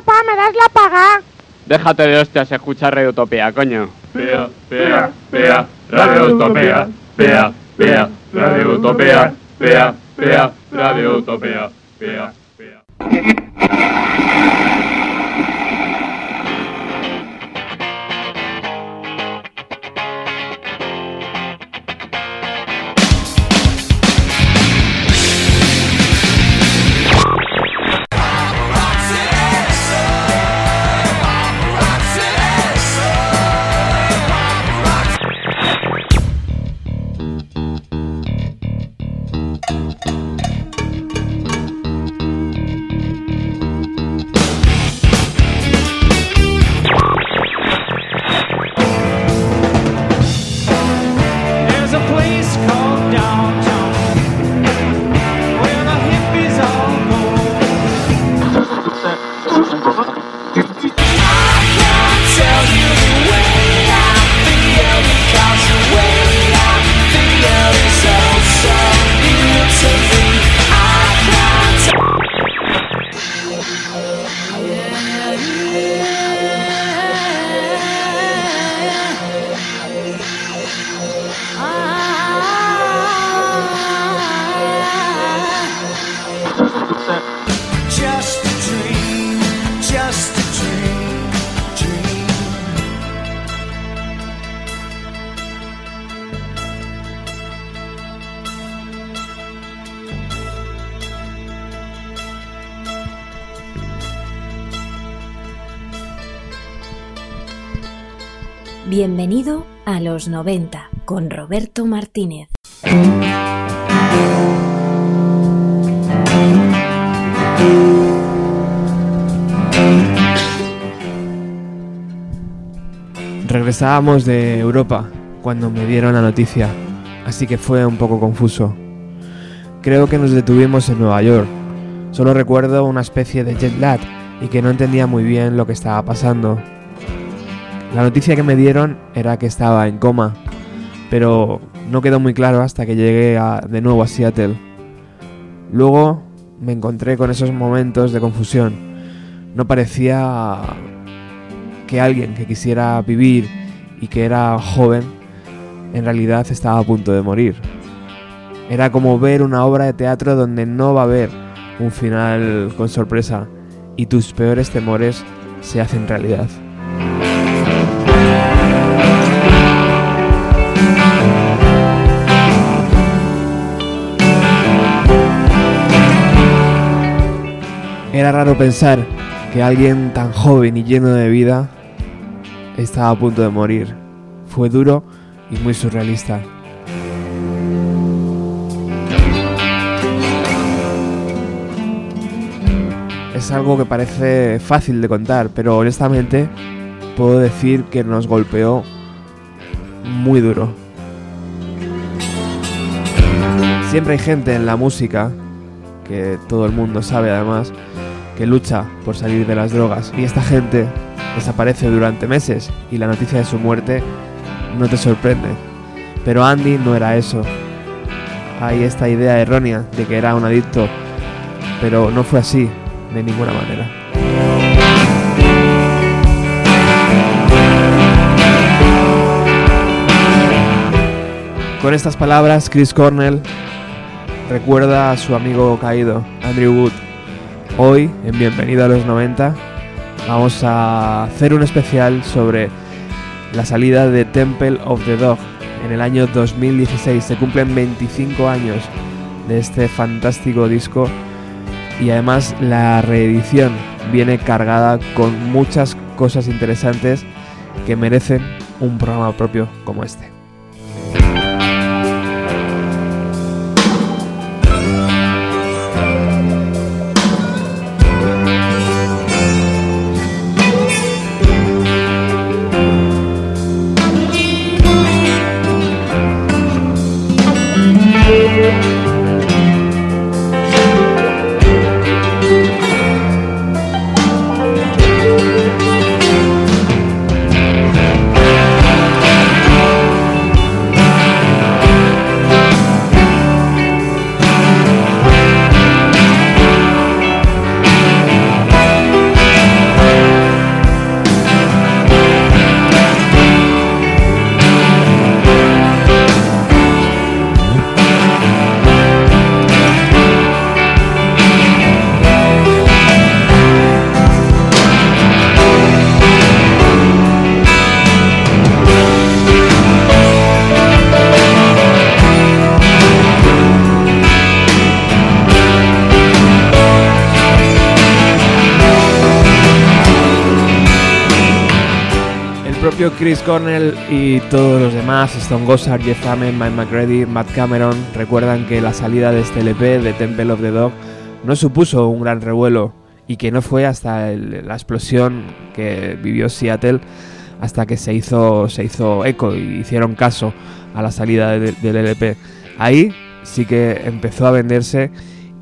papá, ¿me das la paga? Déjate de hostias, escucha Radio Utopía, coño. Pea, pea, pea, Radio Utopía, pea, pea, Radio Utopía, pea, pea, Radio Utopía, pea, pea. Los 90 con Roberto Martínez. Regresábamos de Europa cuando me dieron la noticia, así que fue un poco confuso. Creo que nos detuvimos en Nueva York. Solo recuerdo una especie de jet lag y que no entendía muy bien lo que estaba pasando. La noticia que me dieron era que estaba en coma, pero no quedó muy claro hasta que llegué de nuevo a Seattle. Luego me encontré con esos momentos de confusión. No parecía que alguien que quisiera vivir y que era joven en realidad estaba a punto de morir. Era como ver una obra de teatro donde no va a haber un final con sorpresa y tus peores temores se hacen realidad. Era raro pensar que alguien tan joven y lleno de vida estaba a punto de morir. Fue duro y muy surrealista. Es algo que parece fácil de contar, pero honestamente puedo decir que nos golpeó muy duro. Siempre hay gente en la música, que todo el mundo sabe además, que lucha por salir de las drogas. Y esta gente desaparece durante meses y la noticia de su muerte no te sorprende. Pero Andy no era eso. Hay esta idea errónea de que era un adicto, pero no fue así de ninguna manera. Con estas palabras, Chris Cornell recuerda a su amigo caído, Andrew Wood. Hoy, en Bienvenido a los 90, vamos a hacer un especial sobre la salida de Temple of the Dog en el año 2016. Se cumplen 25 años de este fantástico disco y además la reedición viene cargada con muchas cosas interesantes que merecen un programa propio como este. Chris Cornell y todos los demás, Stone Gossard, Jeff Ament, Mike McReady, Matt Cameron, recuerdan que la salida de este LP de Temple of the Dog no supuso un gran revuelo y que no fue hasta la explosión que vivió Seattle hasta que se hizo, se hizo eco y hicieron caso a la salida de- del LP. Ahí sí que empezó a venderse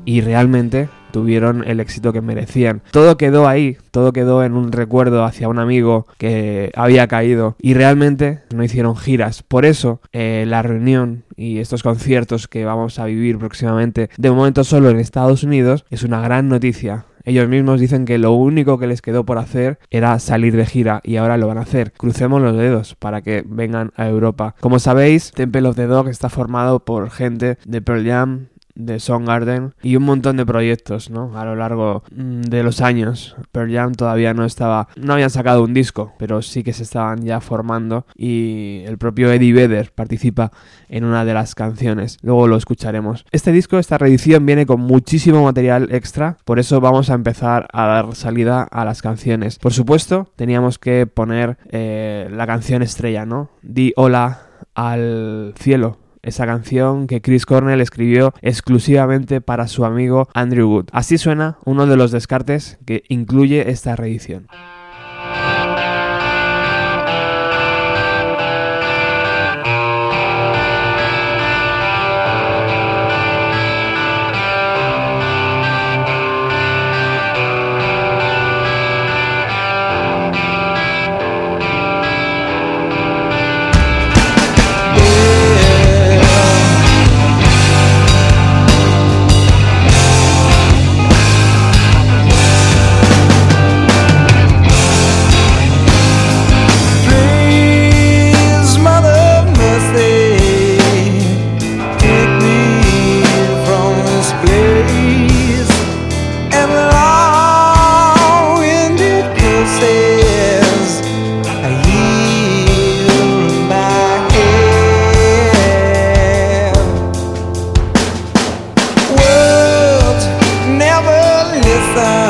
y realmente tuvieron el éxito que merecían. Todo quedó ahí, todo quedó en un recuerdo hacia un amigo que había caído y realmente no hicieron giras. Por eso eh, la reunión y estos conciertos que vamos a vivir próximamente, de momento solo en Estados Unidos, es una gran noticia. Ellos mismos dicen que lo único que les quedó por hacer era salir de gira y ahora lo van a hacer. Crucemos los dedos para que vengan a Europa. Como sabéis, Temple of the Dog está formado por gente de Pearl Jam, de Soundgarden y un montón de proyectos, ¿no? A lo largo mm, de los años. Pearl Jam todavía no estaba, no habían sacado un disco, pero sí que se estaban ya formando y el propio Eddie Vedder participa en una de las canciones. Luego lo escucharemos. Este disco, esta reedición viene con muchísimo material extra, por eso vamos a empezar a dar salida a las canciones. Por supuesto, teníamos que poner eh, la canción estrella, ¿no? Di hola al cielo esa canción que Chris Cornell escribió exclusivamente para su amigo Andrew Wood. Así suena uno de los descartes que incluye esta reedición. nada.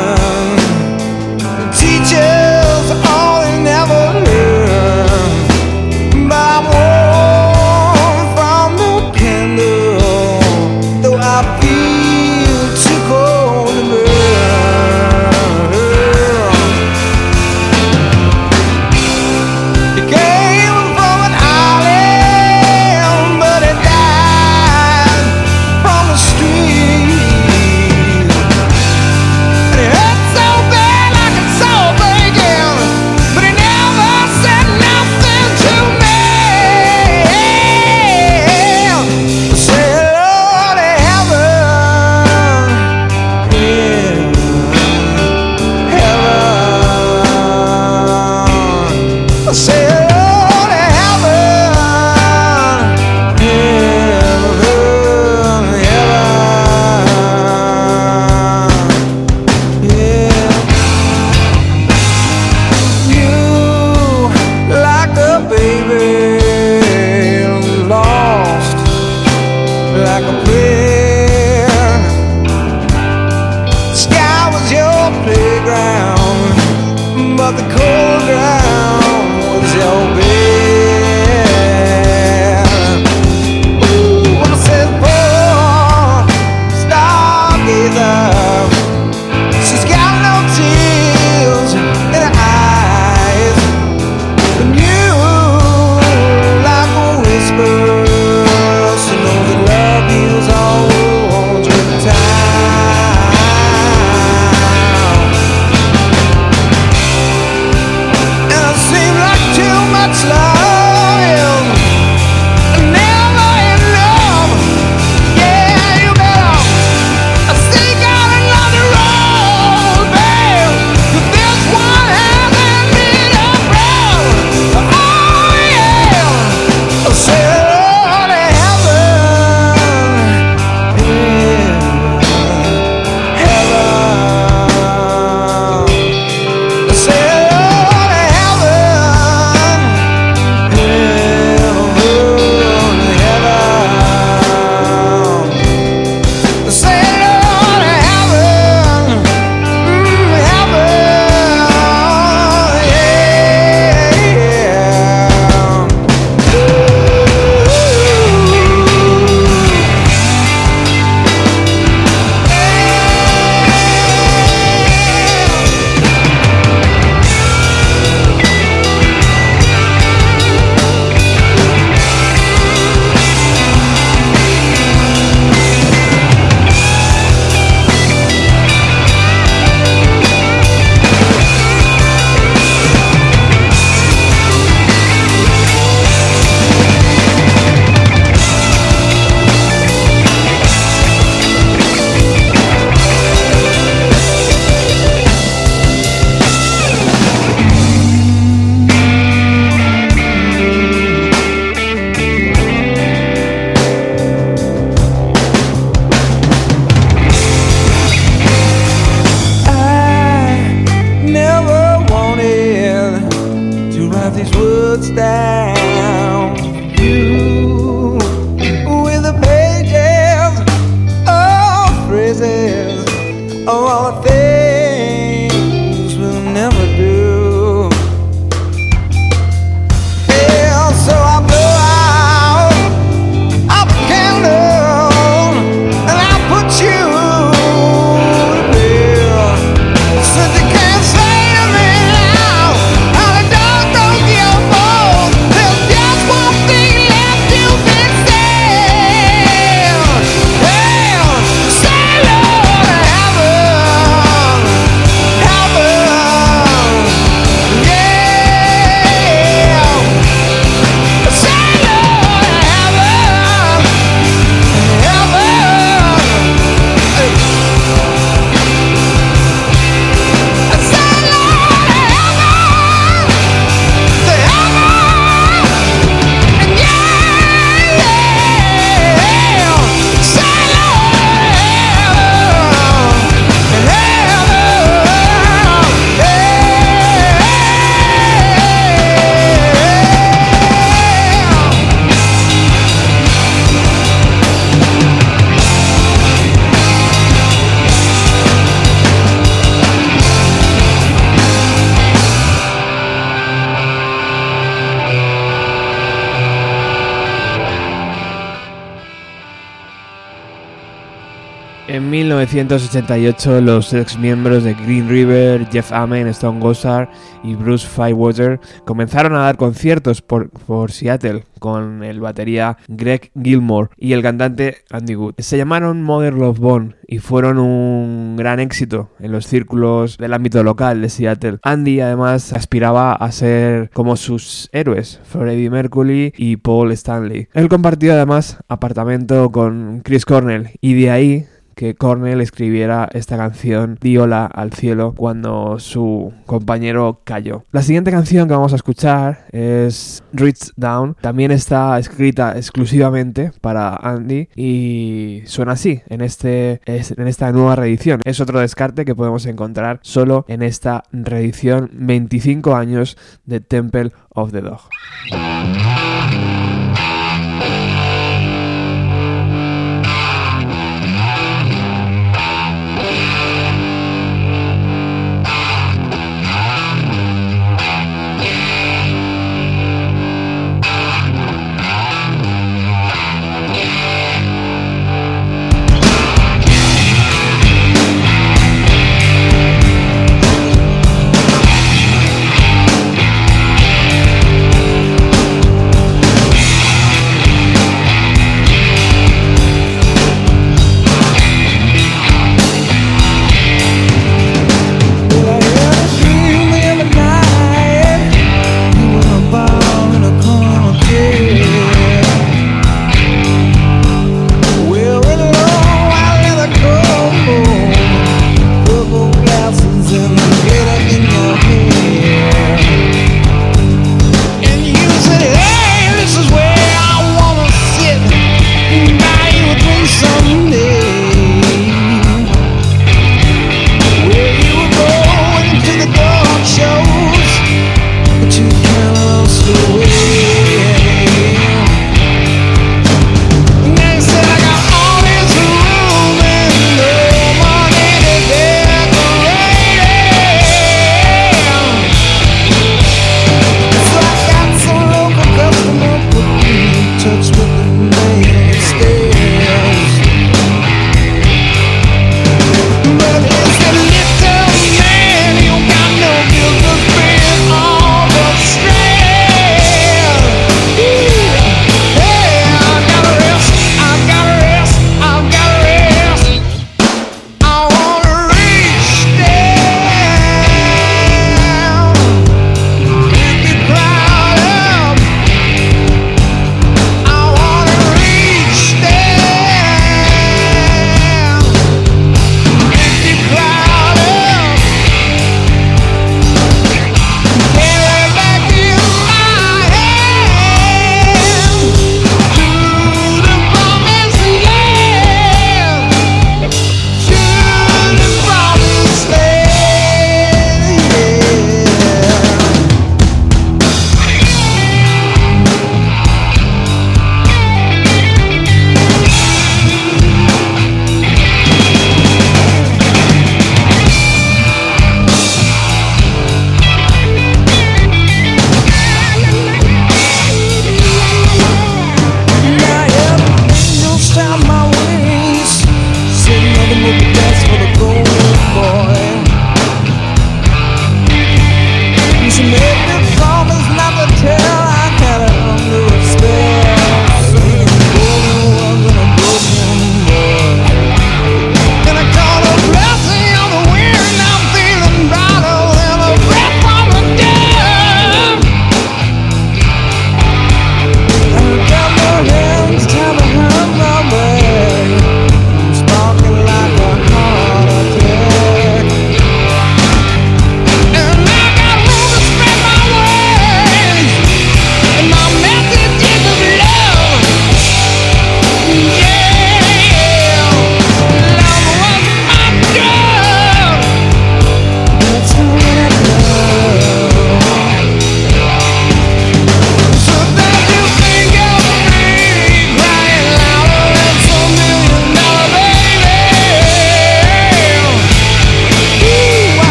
1988 los ex miembros de Green River, Jeff Amen, Stone Gossard y Bruce Firewater comenzaron a dar conciertos por, por Seattle con el batería Greg Gilmore y el cantante Andy Wood. Se llamaron Mother Love Bone y fueron un gran éxito en los círculos del ámbito local de Seattle. Andy además aspiraba a ser como sus héroes, Freddie Mercury y Paul Stanley. Él compartió además apartamento con Chris Cornell y de ahí que Cornell escribiera esta canción Diola al cielo cuando su compañero cayó. La siguiente canción que vamos a escuchar es Reach Down. También está escrita exclusivamente para Andy y suena así en, este, es- en esta nueva reedición. Es otro descarte que podemos encontrar solo en esta reedición 25 años de Temple of the Dog.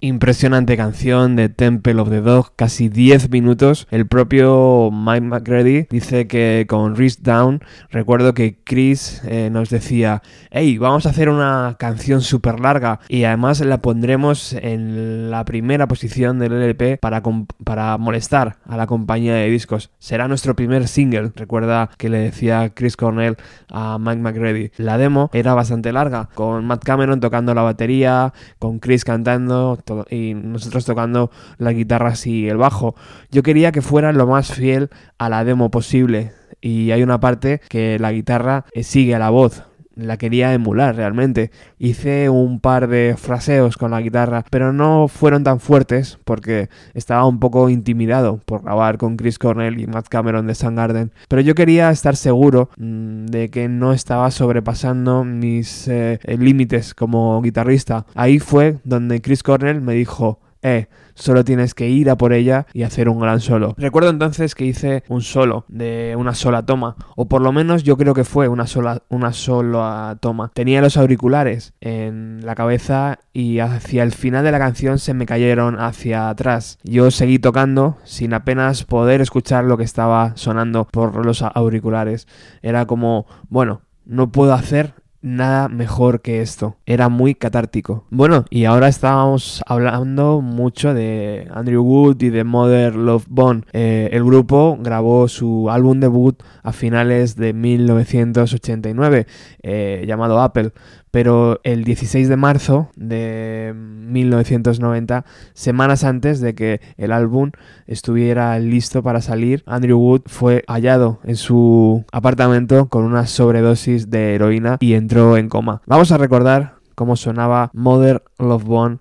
Impresionante canción de Temple of the Dog, casi 10 minutos. El propio Mike McGrady dice que con Wrist Down, recuerdo que Chris eh, nos decía, hey, vamos a hacer una canción súper larga y además la pondremos en la primera posición del LP para, para molestar a la compañía de discos. Será nuestro primer single, recuerda que le decía Chris Cornell a Mike McGrady. La demo era bastante larga, con Matt Cameron tocando la batería, con Chris cantando y nosotros tocando las guitarras y el bajo. Yo quería que fuera lo más fiel a la demo posible y hay una parte que la guitarra eh, sigue a la voz. La quería emular realmente. Hice un par de fraseos con la guitarra, pero no fueron tan fuertes porque estaba un poco intimidado por grabar con Chris Cornell y Matt Cameron de Soundgarden. Pero yo quería estar seguro mm, de que no estaba sobrepasando mis eh, eh, límites como guitarrista. Ahí fue donde Chris Cornell me dijo, eh, solo tienes que ir a por ella y hacer un gran solo. Recuerdo entonces que hice un solo de una sola toma, o por lo menos yo creo que fue una sola, una sola toma. Tenía los auriculares en la cabeza y hacia el final de la canción se me cayeron hacia atrás. Yo seguí tocando sin apenas poder escuchar lo que estaba sonando por los auriculares. Era como, bueno, no puedo hacer nada mejor que esto. Era muy catártico. Bueno, y ahora estábamos hablando mucho de Andrew Wood y de Mother Love Bone. Eh, el grupo grabó su álbum debut a finales de 1989, eh, llamado Apple. Pero el 16 de marzo de 1990, semanas antes de que el álbum estuviera listo para salir, Andrew Wood fue hallado en su apartamento con una sobredosis de heroína y entró en coma. Vamos a recordar cómo sonaba Mother Love Bone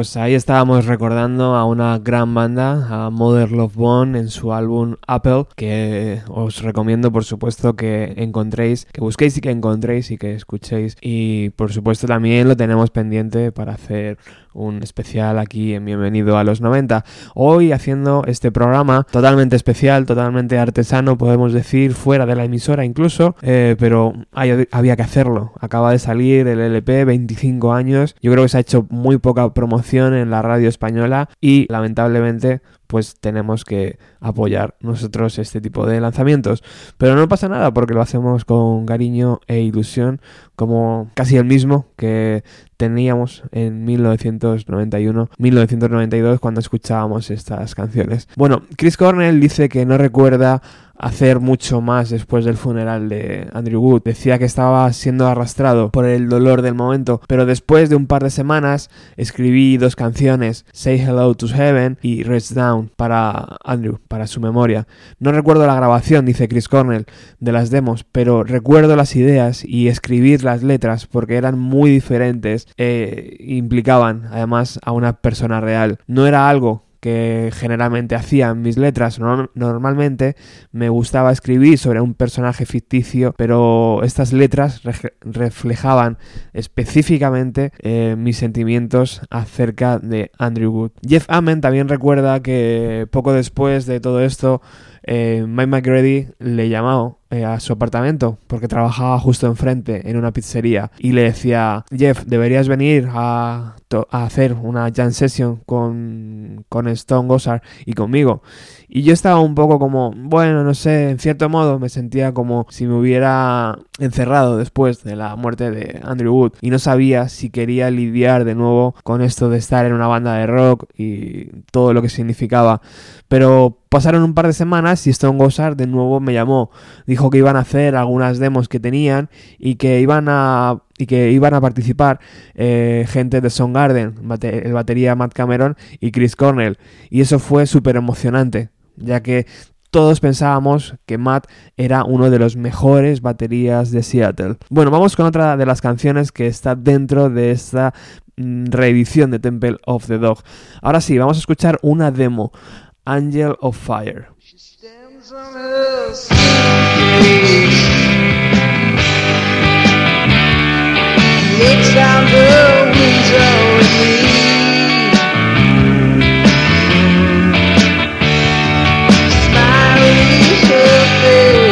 pues ahí estábamos recordando a una gran banda, a Mother Love Bone, en su álbum Apple, que os recomiendo por supuesto que encontréis, que busquéis y que encontréis y que escuchéis. Y por supuesto también lo tenemos pendiente para hacer un especial aquí en Bienvenido a los 90. Hoy haciendo este programa totalmente especial, totalmente artesano, podemos decir, fuera de la emisora incluso, eh, pero había que hacerlo. Acaba de salir el LP, 25 años. Yo creo que se ha hecho muy poca promoción en la radio española y lamentablemente pues tenemos que apoyar nosotros este tipo de lanzamientos. Pero no pasa nada porque lo hacemos con cariño e ilusión, como casi el mismo que teníamos en 1991-1992 cuando escuchábamos estas canciones. Bueno, Chris Cornell dice que no recuerda hacer mucho más después del funeral de Andrew Wood. Decía que estaba siendo arrastrado por el dolor del momento, pero después de un par de semanas escribí dos canciones, Say Hello to Heaven y Rest Down, para Andrew, para su memoria. No recuerdo la grabación, dice Chris Cornell, de las demos, pero recuerdo las ideas y escribir las letras porque eran muy diferentes e implicaban además a una persona real. No era algo que generalmente hacía en mis letras. Norm- normalmente me gustaba escribir sobre un personaje ficticio, pero estas letras reflejaban específicamente eh, mis sentimientos acerca de Andrew Wood. Jeff Amen también recuerda que poco después de todo esto, eh, Mike McGrady le llamó eh, a su apartamento porque trabajaba justo enfrente en una pizzería y le decía Jeff deberías venir a, a hacer una jam session con, con Stone Gossard y conmigo y yo estaba un poco como bueno no sé en cierto modo me sentía como si me hubiera encerrado después de la muerte de Andrew Wood y no sabía si quería lidiar de nuevo con esto de estar en una banda de rock y todo lo que significaba pero pasaron un par de semanas y Stone Gossard de nuevo me llamó. Dijo que iban a hacer algunas demos que tenían y que iban a y que iban a participar eh, gente de Soundgarden, bate- el batería Matt Cameron y Chris Cornell. Y eso fue súper emocionante, ya que todos pensábamos que Matt era uno de los mejores baterías de Seattle. Bueno, vamos con otra de las canciones que está dentro de esta mm, reedición de Temple of the Dog. Ahora sí, vamos a escuchar una demo, Angel of Fire. Her face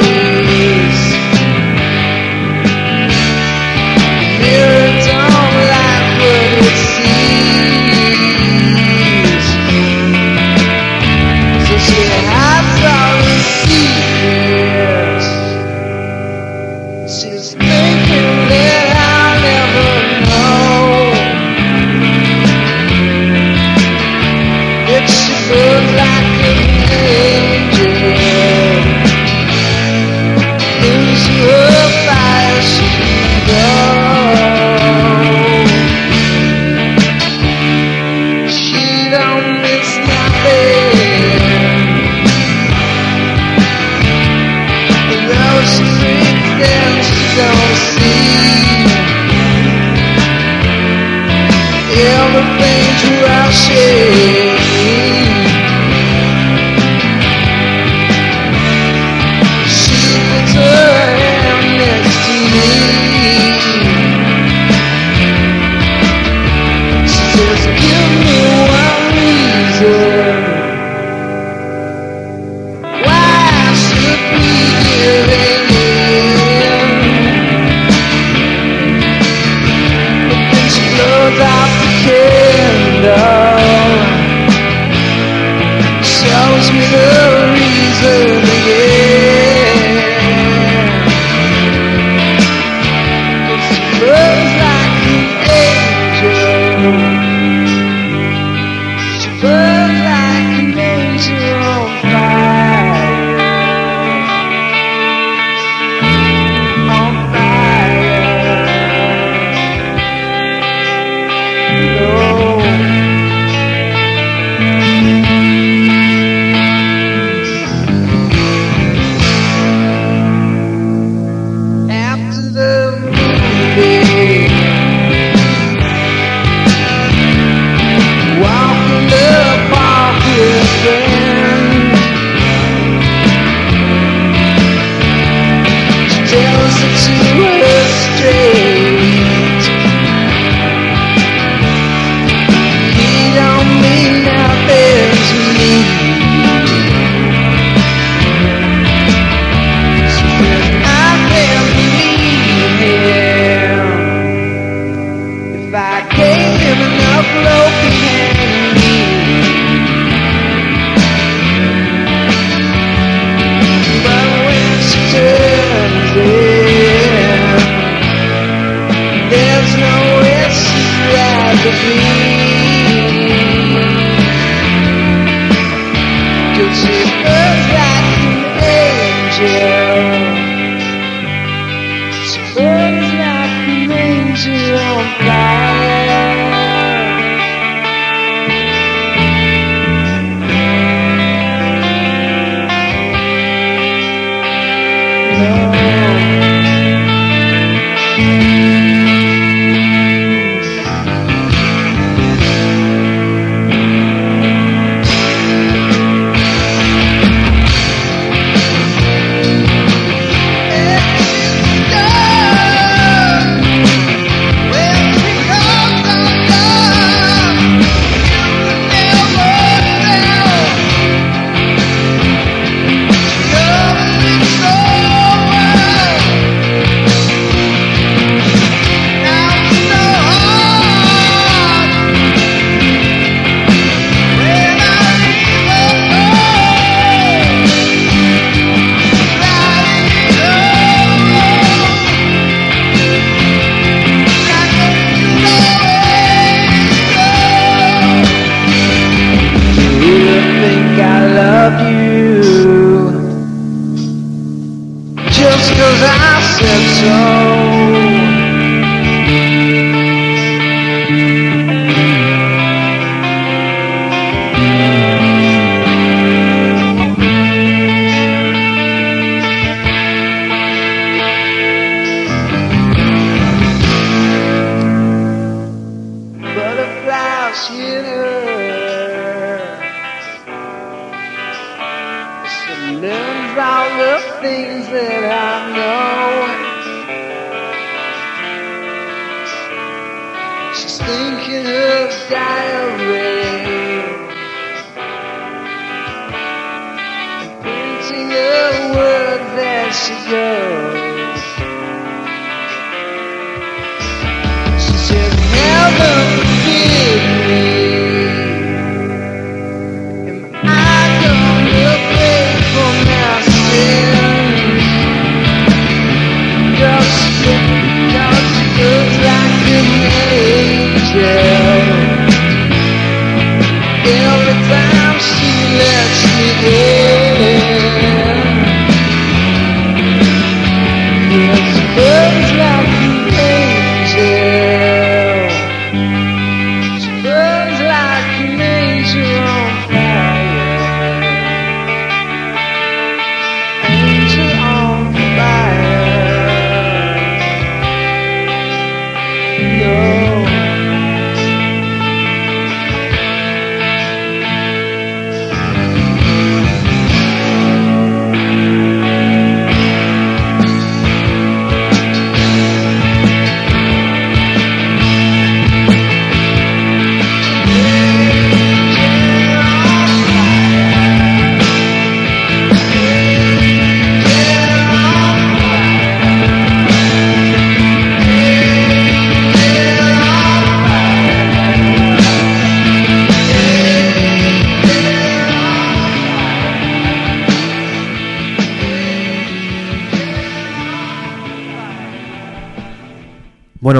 Yeah.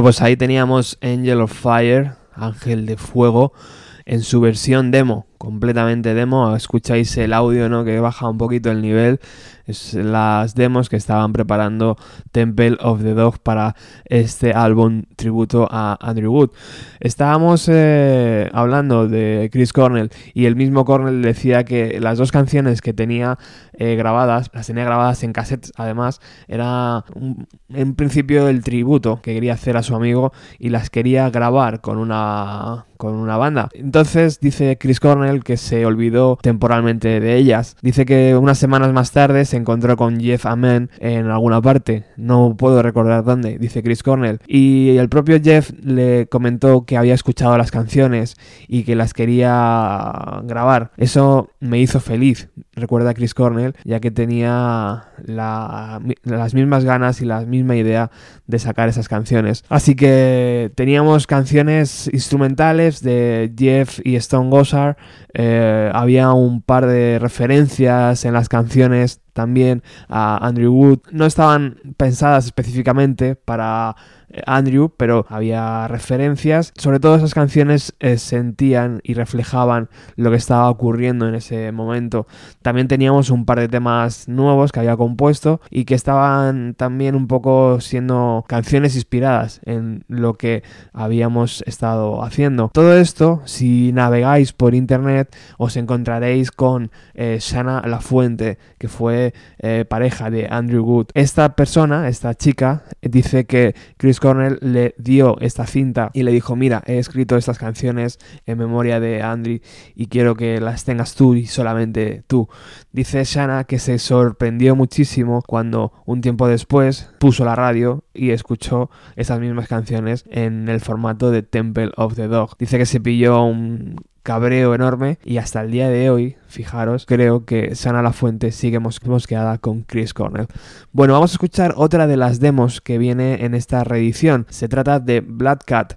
Pues ahí teníamos Angel of Fire, Ángel de Fuego, en su versión demo, completamente demo. Escucháis el audio, ¿no? Que baja un poquito el nivel. Es las demos que estaban preparando Temple of the Dog para este álbum tributo a Andrew Wood. Estábamos eh, hablando de Chris Cornell y el mismo Cornell decía que las dos canciones que tenía eh, grabadas, las tenía grabadas en cassettes, además, era en principio el tributo que quería hacer a su amigo y las quería grabar con una con una banda. Entonces dice Chris Cornell que se olvidó temporalmente de ellas. Dice que unas semanas más tarde se encontró con Jeff Amen en alguna parte. No puedo recordar dónde, dice Chris Cornell. Y el propio Jeff le comentó que había escuchado las canciones y que las quería grabar. Eso me hizo feliz, recuerda Chris Cornell, ya que tenía las mismas ganas y la misma idea de sacar esas canciones. Así que teníamos canciones instrumentales de Jeff y Stone Gossard, eh, había un par de referencias en las canciones también a Andrew Wood. No estaban pensadas específicamente para Andrew, pero había referencias. Sobre todo esas canciones eh, sentían y reflejaban lo que estaba ocurriendo en ese momento. También teníamos un par de temas nuevos que había compuesto y que estaban también un poco siendo canciones inspiradas en lo que habíamos estado haciendo. Todo esto, si navegáis por internet, os encontraréis con eh, Shana Lafuente, que fue eh, pareja de Andrew Wood. Esta persona, esta chica, eh, dice que Chris Cornell le dio esta cinta y le dijo, mira, he escrito estas canciones en memoria de Andrew y quiero que las tengas tú y solamente tú. Dice Shana que se sorprendió muchísimo cuando un tiempo después puso la radio y escuchó esas mismas canciones en el formato de Temple of the Dog. Dice que se pilló un cabreo enorme y hasta el día de hoy, fijaros, creo que Sana La Fuente sigue mos- mosqueada con Chris Cornell. Bueno, vamos a escuchar otra de las demos que viene en esta reedición. Se trata de Black Cat.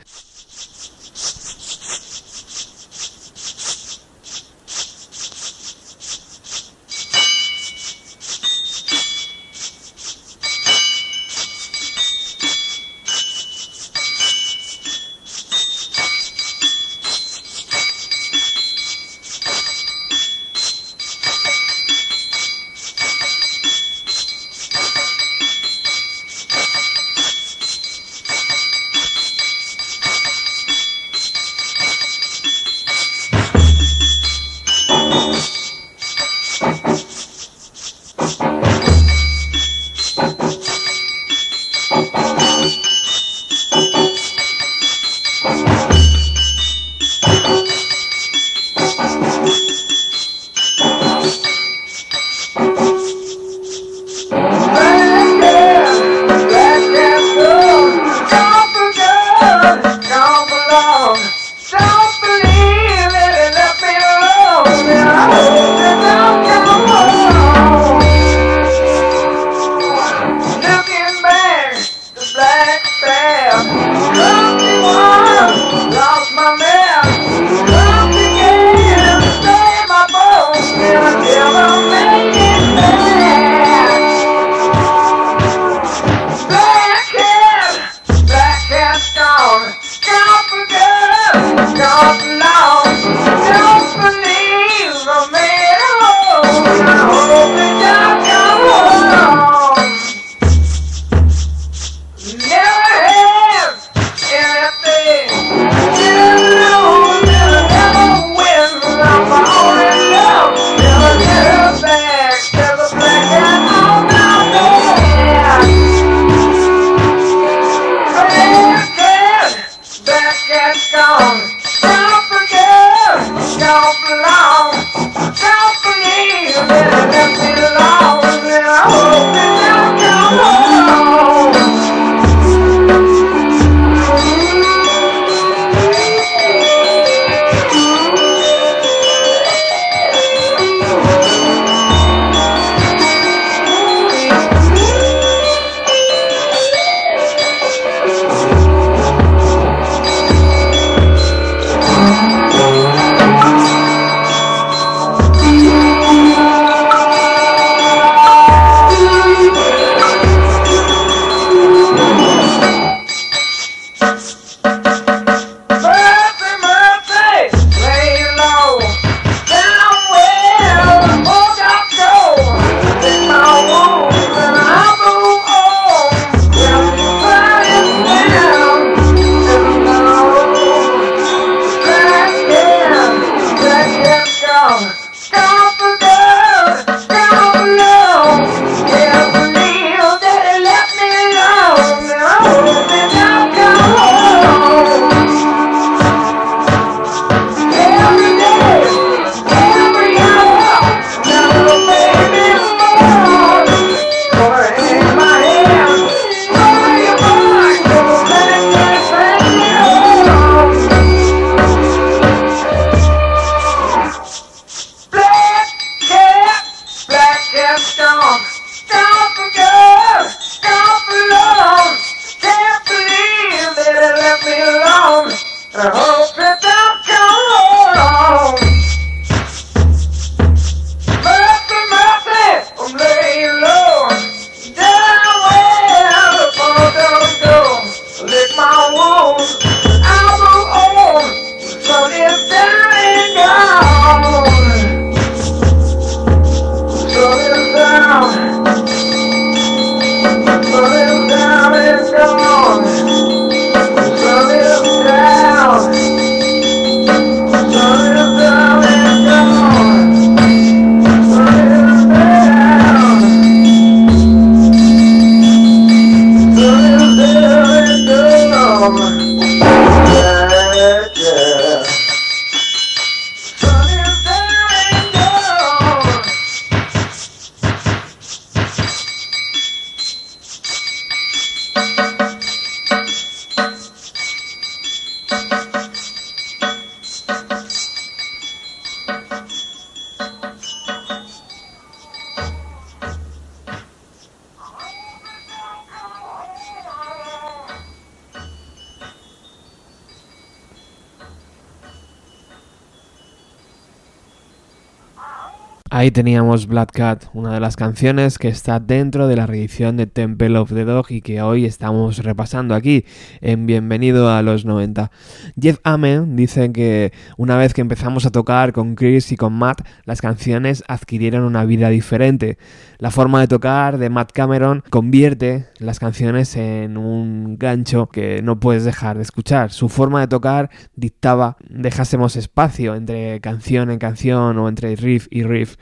Teníamos Black Cat, una de las canciones que está dentro de la reedición de Temple of the Dog y que hoy estamos repasando aquí en Bienvenido a los 90. Jeff Amen dice que una vez que empezamos a tocar con Chris y con Matt, las canciones adquirieron una vida diferente. La forma de tocar de Matt Cameron convierte las canciones en un gancho que no puedes dejar de escuchar. Su forma de tocar dictaba dejásemos espacio entre canción en canción o entre riff y riff.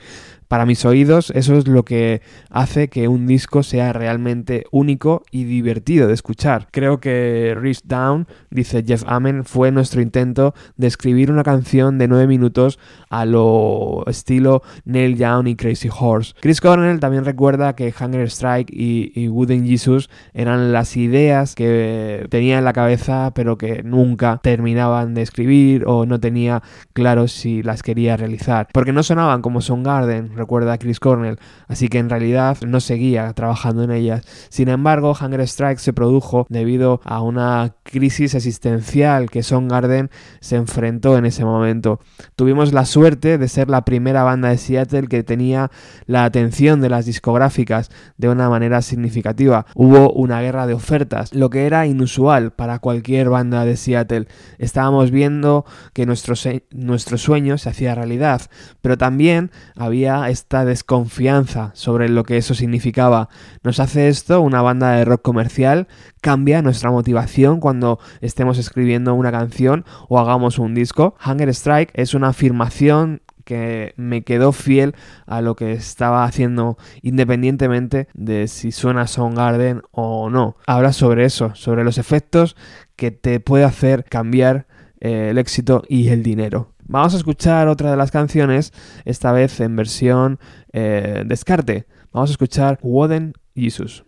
Para mis oídos eso es lo que hace que un disco sea realmente único y divertido de escuchar. Creo que Reach Down, dice Jeff Amen, fue nuestro intento de escribir una canción de 9 minutos a lo estilo Neil Young y Crazy Horse. Chris Cornell también recuerda que Hunger Strike y, y Wooden Jesus eran las ideas que tenía en la cabeza pero que nunca terminaban de escribir o no tenía claro si las quería realizar. Porque no sonaban como Soundgarden, recuerda Chris Cornell, así que en realidad no seguía trabajando en ellas. Sin embargo, Hunger Strike se produjo debido a una crisis existencial que Soundgarden se enfrentó en ese momento. Tuvimos la suerte de ser la primera banda de Seattle que tenía la atención de las discográficas de una manera significativa. Hubo una guerra de ofertas, lo que era inusual para cualquier banda de Seattle. Estábamos viendo que nuestro, nuestro sueño se hacía realidad, pero también había esta desconfianza sobre lo que eso significaba. Nos hace esto una banda de rock comercial, cambia nuestra motivación cuando estemos escribiendo una canción o hagamos un disco. Hunger Strike es una afirmación que me quedó fiel a lo que estaba haciendo independientemente de si suena Soundgarden o no. Habla sobre eso, sobre los efectos que te puede hacer cambiar eh, el éxito y el dinero. Vamos a escuchar otra de las canciones, esta vez en versión eh, descarte. Vamos a escuchar Wooden Jesus.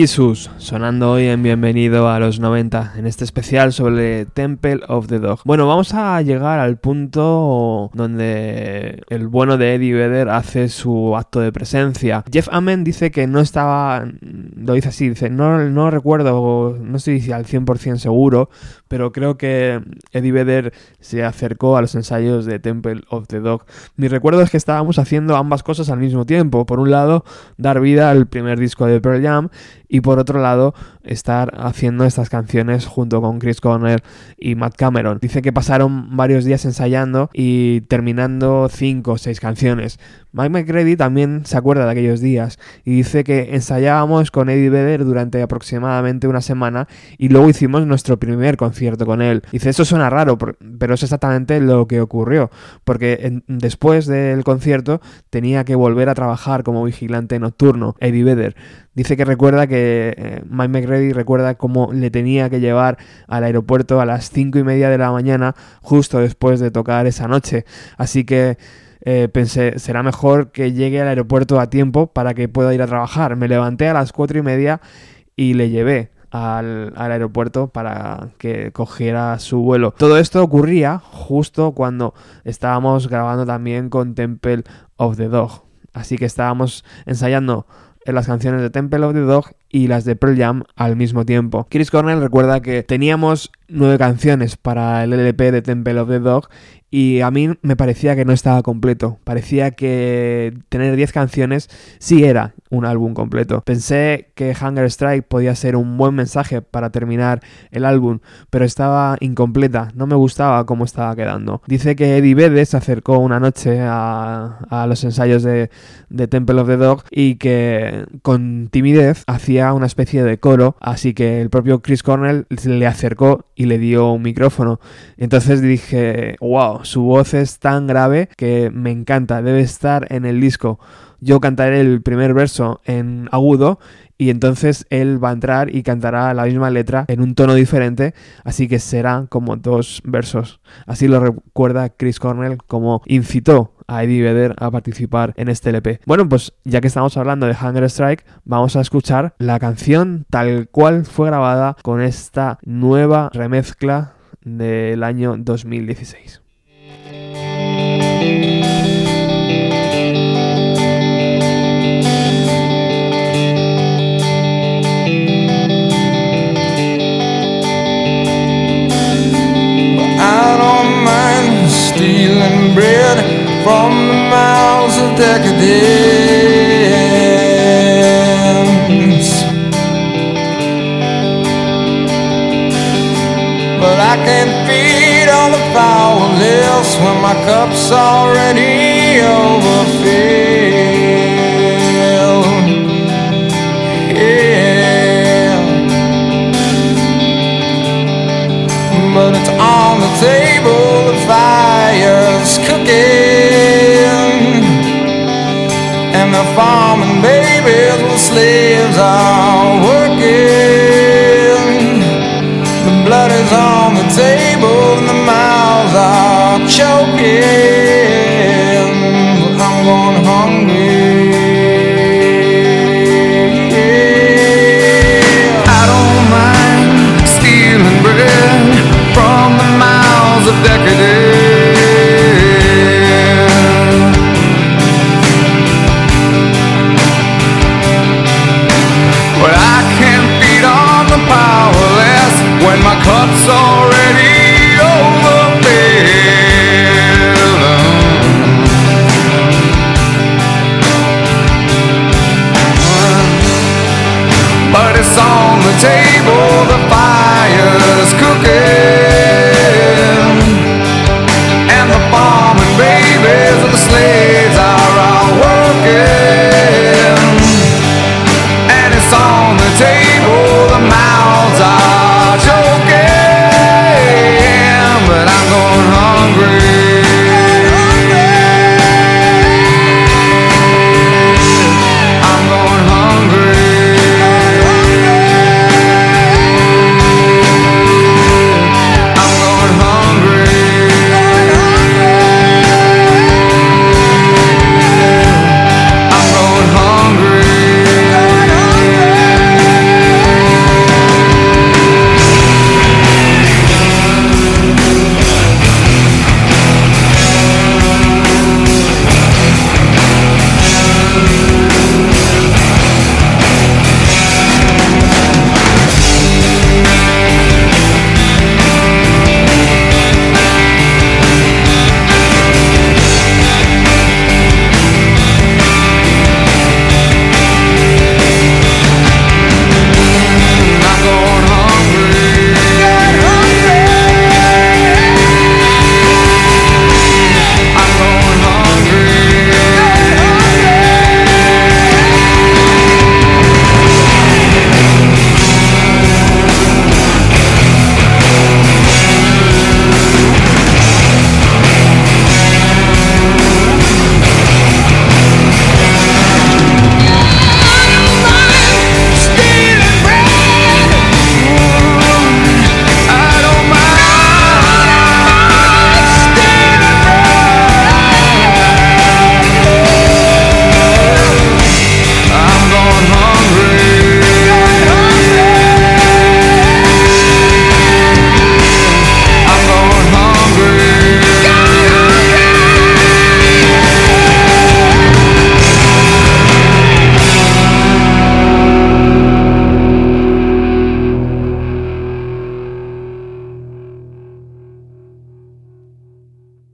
Jesus, sonando hoy en Bienvenido a los 90, en este especial sobre Temple of the Dog. Bueno, vamos a llegar al punto donde el bueno de Eddie Vedder hace su acto de presencia. Jeff Amen dice que no estaba, lo dice así, dice, no, no recuerdo, no estoy al 100% seguro, pero creo que Eddie Vedder se acercó a los ensayos de Temple of the Dog. Mi recuerdo es que estábamos haciendo ambas cosas al mismo tiempo. Por un lado, dar vida al primer disco de Pearl Jam y por otro lado estar haciendo estas canciones junto con Chris Cornell y Matt Cameron. Dice que pasaron varios días ensayando y terminando cinco o seis canciones. Mike McCready también se acuerda de aquellos días y dice que ensayábamos con Eddie Vedder durante aproximadamente una semana y luego hicimos nuestro primer concierto con él. Dice, eso suena raro, pero es exactamente lo que ocurrió, porque después del concierto tenía que volver a trabajar como vigilante nocturno, Eddie Vedder. Dice que recuerda que eh, Mike McReady recuerda cómo le tenía que llevar al aeropuerto a las cinco y media de la mañana justo después de tocar esa noche. Así que eh, pensé, será mejor que llegue al aeropuerto a tiempo para que pueda ir a trabajar. Me levanté a las cuatro y media y le llevé al, al, aeropuerto para que cogiera su vuelo. Todo esto ocurría justo cuando estábamos grabando también con Temple of the Dog. Así que estábamos ensayando en las canciones de Temple of the Dog y las de Pearl Jam al mismo tiempo. Chris Cornell recuerda que teníamos nueve canciones para el LP de Temple of the Dog y a mí me parecía que no estaba completo. Parecía que tener 10 canciones sí era un álbum completo. Pensé que Hunger Strike podía ser un buen mensaje para terminar el álbum, pero estaba incompleta, no me gustaba cómo estaba quedando. Dice que Eddie Vedder se acercó una noche a, los ensayos de, Temple of the Dog y que con timidez hacía una especie de coro, así que el propio Chris Cornell le acercó y le dio un micrófono. Entonces dije, wow, su voz es tan grave que me encanta, debe estar en el disco. Yo cantaré el primer verso en agudo y entonces él va a entrar y cantará la misma letra en un tono diferente, así que será como dos versos. Así lo recuerda Chris Cornell como incitó a Eddie Vedder a participar en este LP. Bueno, pues ya que estamos hablando de Hunger Strike, vamos a escuchar la canción tal cual fue grabada con esta nueva remezcla del año 2016. I don't mind stealing bread from the mouths of decadence. But I can't feed all the powerless when my cup's already overfilled. Yeah. But it's on the table, of fire's far. Table,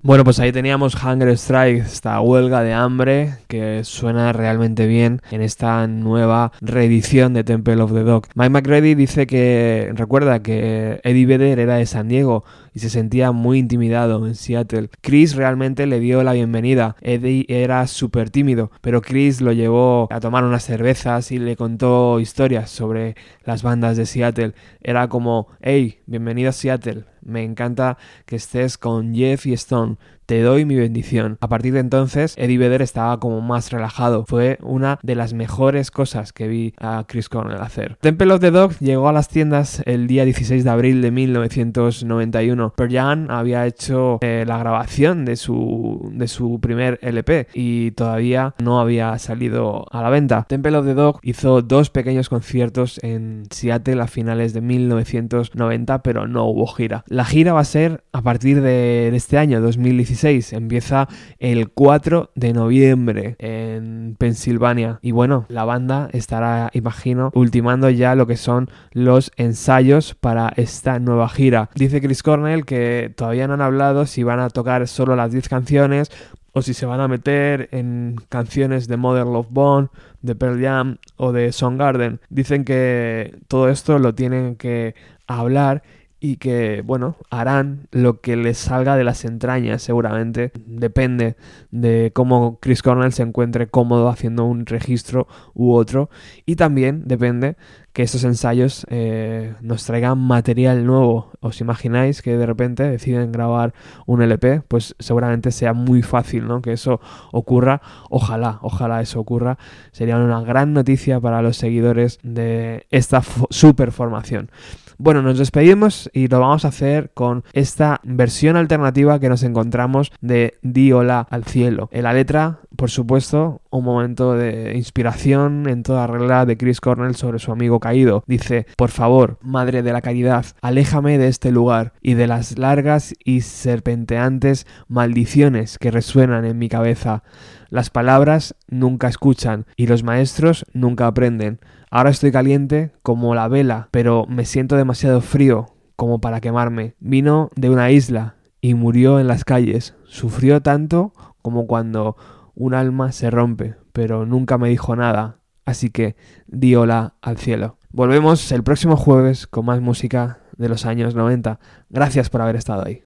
Bueno, pues ahí teníamos Hunger Strike, esta huelga de hambre que suena realmente bien en esta nueva reedición de Temple of the Dog. Mike McReady dice que recuerda que Eddie Vedder era de San Diego y se sentía muy intimidado en Seattle. Chris realmente le dio la bienvenida. Eddie era súper tímido, pero Chris lo llevó a tomar unas cervezas y le contó historias sobre las bandas de Seattle. Era como, hey, bienvenido a Seattle. Me encanta que estés con Jeff y Stone. Te doy mi bendición. A partir de entonces, Eddie Vedder estaba como más relajado. Fue una de las mejores cosas que vi a Chris Cornell hacer. Temple of the Dog llegó a las tiendas el día 16 de abril de 1991. Pearl Jam había hecho eh, la grabación de su, de su primer LP y todavía no había salido a la venta. Temple of the Dog hizo dos pequeños conciertos en Seattle a finales de 1990, pero no hubo gira. La gira va a ser a partir de, este año, 2016. Empieza el 4 de noviembre en Pensilvania. Y bueno, la banda estará, imagino, ultimando ya lo que son los ensayos para esta nueva gira. Dice Chris Cornell que todavía no han hablado si van a tocar solo las 10 canciones o si se van a meter en canciones de Mother Love Bone, de Pearl Jam o de Soundgarden. Dicen que todo esto lo tienen que hablar y que, bueno, harán lo que les salga de las entrañas seguramente. Depende de cómo Chris Cornell se encuentre cómodo haciendo un registro u otro. Y también depende que estos ensayos eh, nos traigan material nuevo. ¿Os imagináis que de repente deciden grabar un LP? Pues seguramente sea muy fácil, ¿no? Que eso ocurra. Ojalá, ojalá eso ocurra. Sería una gran noticia para los seguidores de esta super formación. Bueno, nos despedimos y lo vamos a hacer con esta versión alternativa que nos encontramos de Di Hola al cielo. En la letra, por supuesto, un momento de inspiración en toda regla de Chris Cornell sobre su amigo caído. Dice, por favor, Madre de la Caridad, aléjame de este lugar y de las largas y serpenteantes maldiciones que resuenan en mi cabeza. Las palabras nunca escuchan y los maestros nunca aprenden. Ahora estoy caliente como la vela, pero me siento demasiado frío como para quemarme. Vino de una isla y murió en las calles. Sufrió tanto como cuando un alma se rompe, pero nunca me dijo nada. Así que di hola al cielo. Volvemos el próximo jueves con más música de los años 90. Gracias por haber estado ahí.